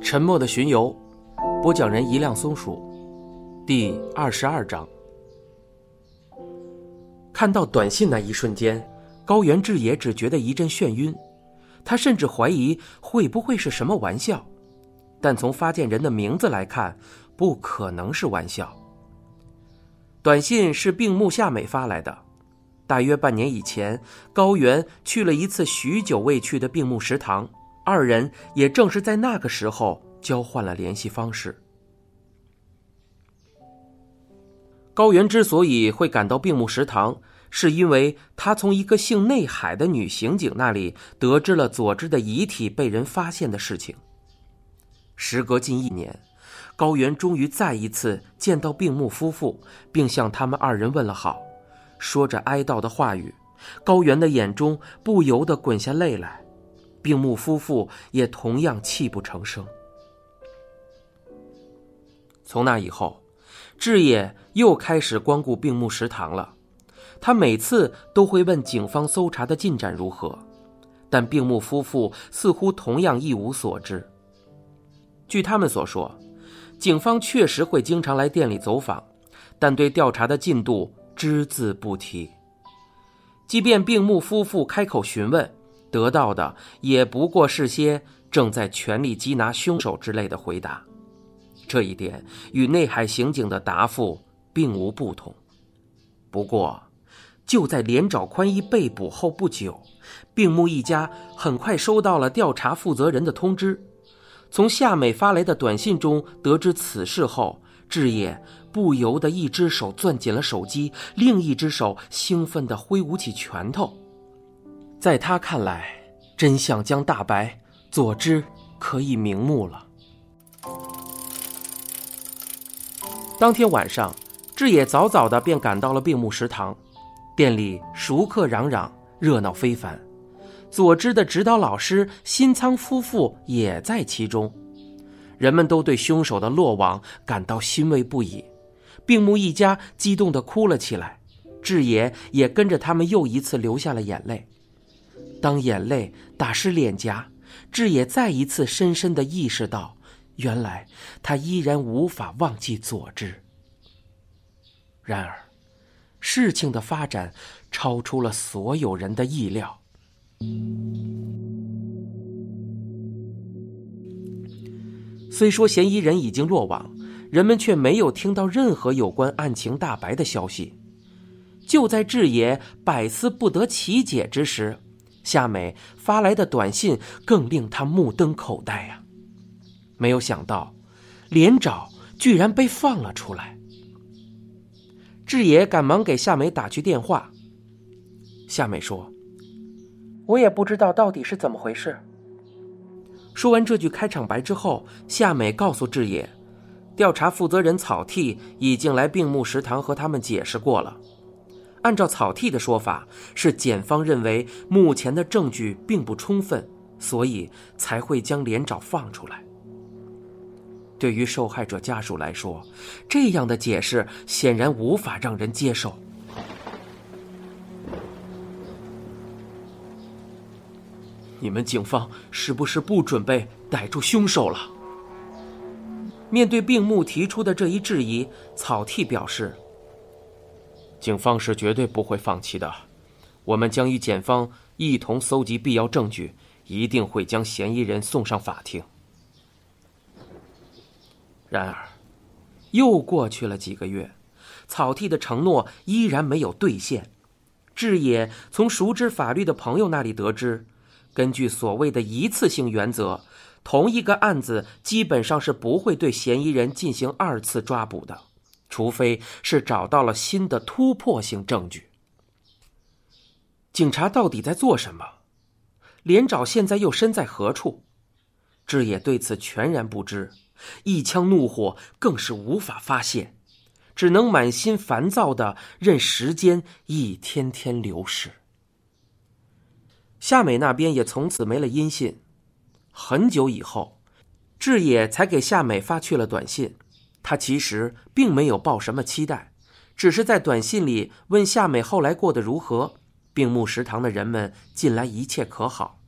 沉默的巡游，播讲人一辆松鼠，第二十二章。看到短信那一瞬间，高原智也只觉得一阵眩晕，他甚至怀疑会不会是什么玩笑，但从发件人的名字来看，不可能是玩笑。短信是病木夏美发来的，大约半年以前，高原去了一次许久未去的病木食堂。二人也正是在那个时候交换了联系方式。高原之所以会赶到病木食堂，是因为他从一个姓内海的女刑警那里得知了佐治的遗体被人发现的事情。时隔近一年，高原终于再一次见到病木夫妇，并向他们二人问了好，说着哀悼的话语。高原的眼中不由得滚下泪来。病木夫妇也同样泣不成声。从那以后，志野又开始光顾病木食堂了。他每次都会问警方搜查的进展如何，但病木夫妇似乎同样一无所知。据他们所说，警方确实会经常来店里走访，但对调查的进度只字不提。即便病木夫妇开口询问。得到的也不过是些正在全力缉拿凶手之类的回答，这一点与内海刑警的答复并无不同。不过，就在连沼宽一被捕后不久，病木一家很快收到了调查负责人的通知。从夏美发来的短信中得知此事后，志野不由得一只手攥紧了手机，另一只手兴奋地挥舞起拳头。在他看来，真相将大白，佐之可以瞑目了。当天晚上，志野早早的便赶到了病木食堂，店里熟客攘攘，热闹非凡。佐之的指导老师新仓夫妇也在其中，人们都对凶手的落网感到欣慰不已，病木一家激动的哭了起来，志野也跟着他们又一次流下了眼泪。当眼泪打湿脸颊，志野再一次深深的意识到，原来他依然无法忘记佐治。然而，事情的发展超出了所有人的意料。虽说嫌疑人已经落网，人们却没有听到任何有关案情大白的消息。就在志野百思不得其解之时，夏美发来的短信更令他目瞪口呆呀！没有想到，连长居然被放了出来。志野赶忙给夏美打去电话。夏美说：“我也不知道到底是怎么回事。”说完这句开场白之后，夏美告诉志野，调查负责人草剃已经来病木食堂和他们解释过了。按照草剃的说法，是检方认为目前的证据并不充分，所以才会将连长放出来。对于受害者家属来说，这样的解释显然无法让人接受。你们警方是不是不准备逮住凶手了？面对病木提出的这一质疑，草剃表示。警方是绝对不会放弃的，我们将与检方一同搜集必要证据，一定会将嫌疑人送上法庭。然而，又过去了几个月，草剃的承诺依然没有兑现。志野从熟知法律的朋友那里得知，根据所谓的一次性原则，同一个案子基本上是不会对嫌疑人进行二次抓捕的。除非是找到了新的突破性证据。警察到底在做什么？连长现在又身在何处？志野对此全然不知，一腔怒火更是无法发泄，只能满心烦躁的任时间一天天流逝。夏美那边也从此没了音信，很久以后，志野才给夏美发去了短信。他其实并没有抱什么期待，只是在短信里问夏美后来过得如何，病木食堂的人们近来一切可好。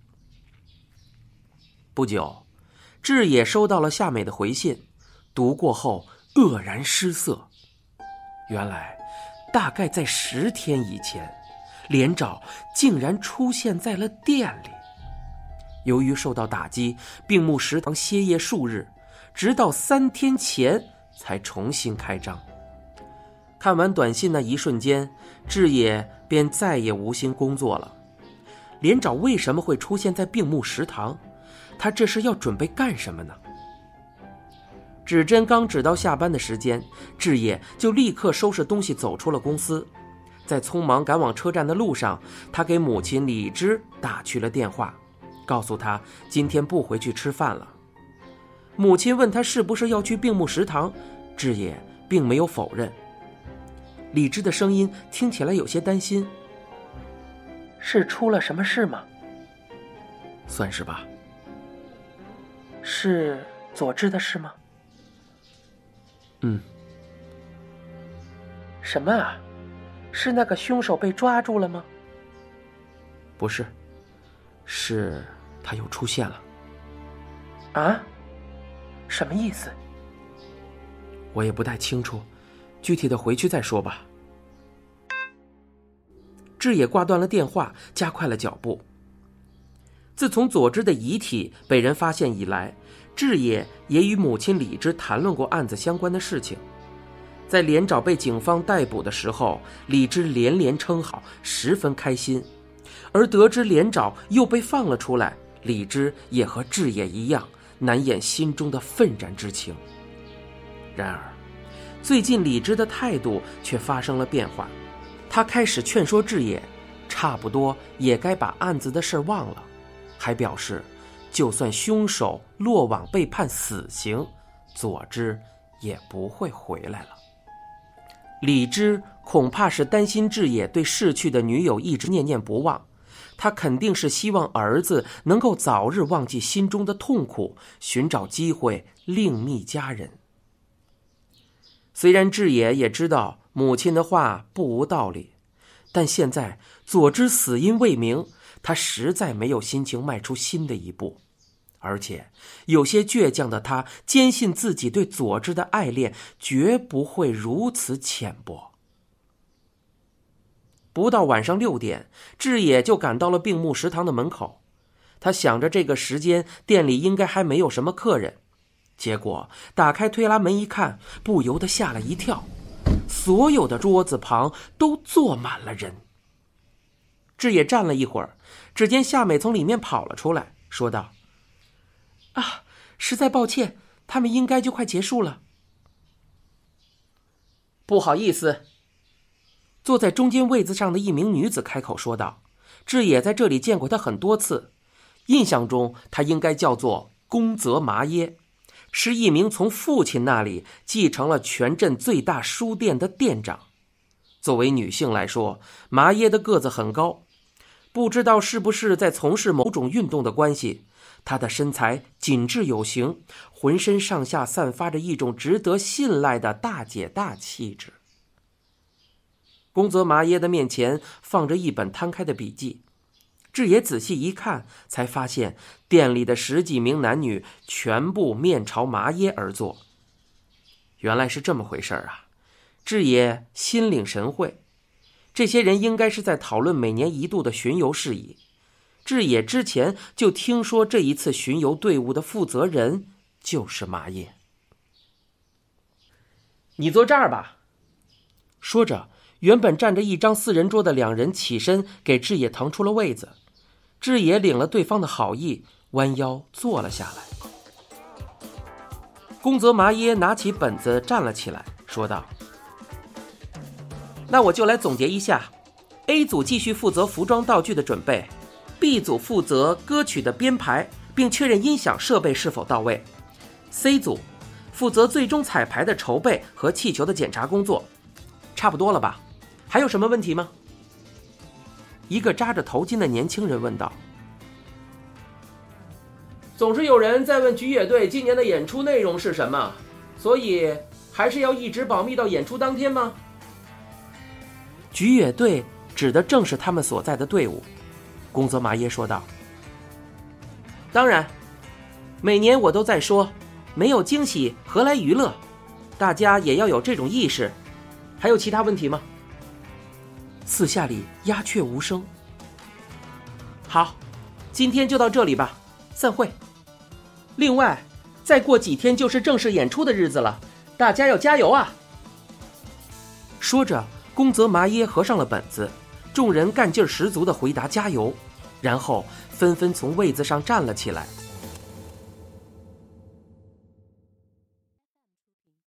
不久，志野收到了夏美的回信，读过后愕然失色。原来，大概在十天以前，连长竟然出现在了店里。由于受到打击，病木食堂歇业数日，直到三天前才重新开张。看完短信那一瞬间，志野便再也无心工作了。连长为什么会出现在病木食堂？他这是要准备干什么呢？指针刚指到下班的时间，志野就立刻收拾东西走出了公司。在匆忙赶往车站的路上，他给母亲李芝打去了电话，告诉她今天不回去吃饭了。母亲问他是不是要去病木食堂，志野并没有否认。李芝的声音听起来有些担心：“是出了什么事吗？”“算是吧。”是佐治的事吗？嗯。什么啊？是那个凶手被抓住了吗？不是，是他又出现了。啊？什么意思？我也不太清楚，具体的回去再说吧。志野挂断了电话，加快了脚步。自从佐治的遗体被人发现以来，志野也与母亲李芝谈论过案子相关的事情。在连长被警方逮捕的时候，李芝连连称好，十分开心。而得知连长又被放了出来，李芝也和志野一样，难掩心中的愤然之情。然而，最近李芝的态度却发生了变化，他开始劝说志野，差不多也该把案子的事忘了。还表示，就算凶手落网被判死刑，佐之也不会回来了。李芝恐怕是担心志野对逝去的女友一直念念不忘，他肯定是希望儿子能够早日忘记心中的痛苦，寻找机会另觅佳人。虽然志野也知道母亲的话不无道理，但现在佐之死因未明。他实在没有心情迈出新的一步，而且有些倔强的他坚信自己对佐之的爱恋绝不会如此浅薄。不到晚上六点，志野就赶到了病木食堂的门口。他想着这个时间店里应该还没有什么客人，结果打开推拉门一看，不由得吓了一跳，所有的桌子旁都坐满了人。志野站了一会儿。只见夏美从里面跑了出来，说道：“啊，实在抱歉，他们应该就快结束了。不好意思。”坐在中间位子上的一名女子开口说道：“志野在这里见过她很多次，印象中她应该叫做宫泽麻耶，是一名从父亲那里继承了全镇最大书店的店长。作为女性来说，麻耶的个子很高。”不知道是不是在从事某种运动的关系，她的身材紧致有型，浑身上下散发着一种值得信赖的大姐大气质。宫泽麻耶的面前放着一本摊开的笔记，志野仔细一看，才发现店里的十几名男女全部面朝麻耶而坐。原来是这么回事啊！志野心领神会。这些人应该是在讨论每年一度的巡游事宜。志野之前就听说，这一次巡游队伍的负责人就是麻叶。你坐这儿吧。说着，原本占着一张四人桌的两人起身给志野腾出了位子。志野领了对方的好意，弯腰坐了下来。宫泽麻耶拿起本子站了起来，说道。那我就来总结一下：A 组继续负责服装道具的准备，B 组负责歌曲的编排，并确认音响设备是否到位；C 组负责最终彩排的筹备和气球的检查工作。差不多了吧？还有什么问题吗？一个扎着头巾的年轻人问道。总是有人在问菊野队今年的演出内容是什么，所以还是要一直保密到演出当天吗？菊野队指的正是他们所在的队伍，宫泽麻耶说道。当然，每年我都在说，没有惊喜何来娱乐？大家也要有这种意识。还有其他问题吗？四下里鸦雀无声。好，今天就到这里吧，散会。另外，再过几天就是正式演出的日子了，大家要加油啊！说着，宫泽麻耶合上了本子，众人干劲十足的回答：“加油！”然后纷纷从位子上站了起来。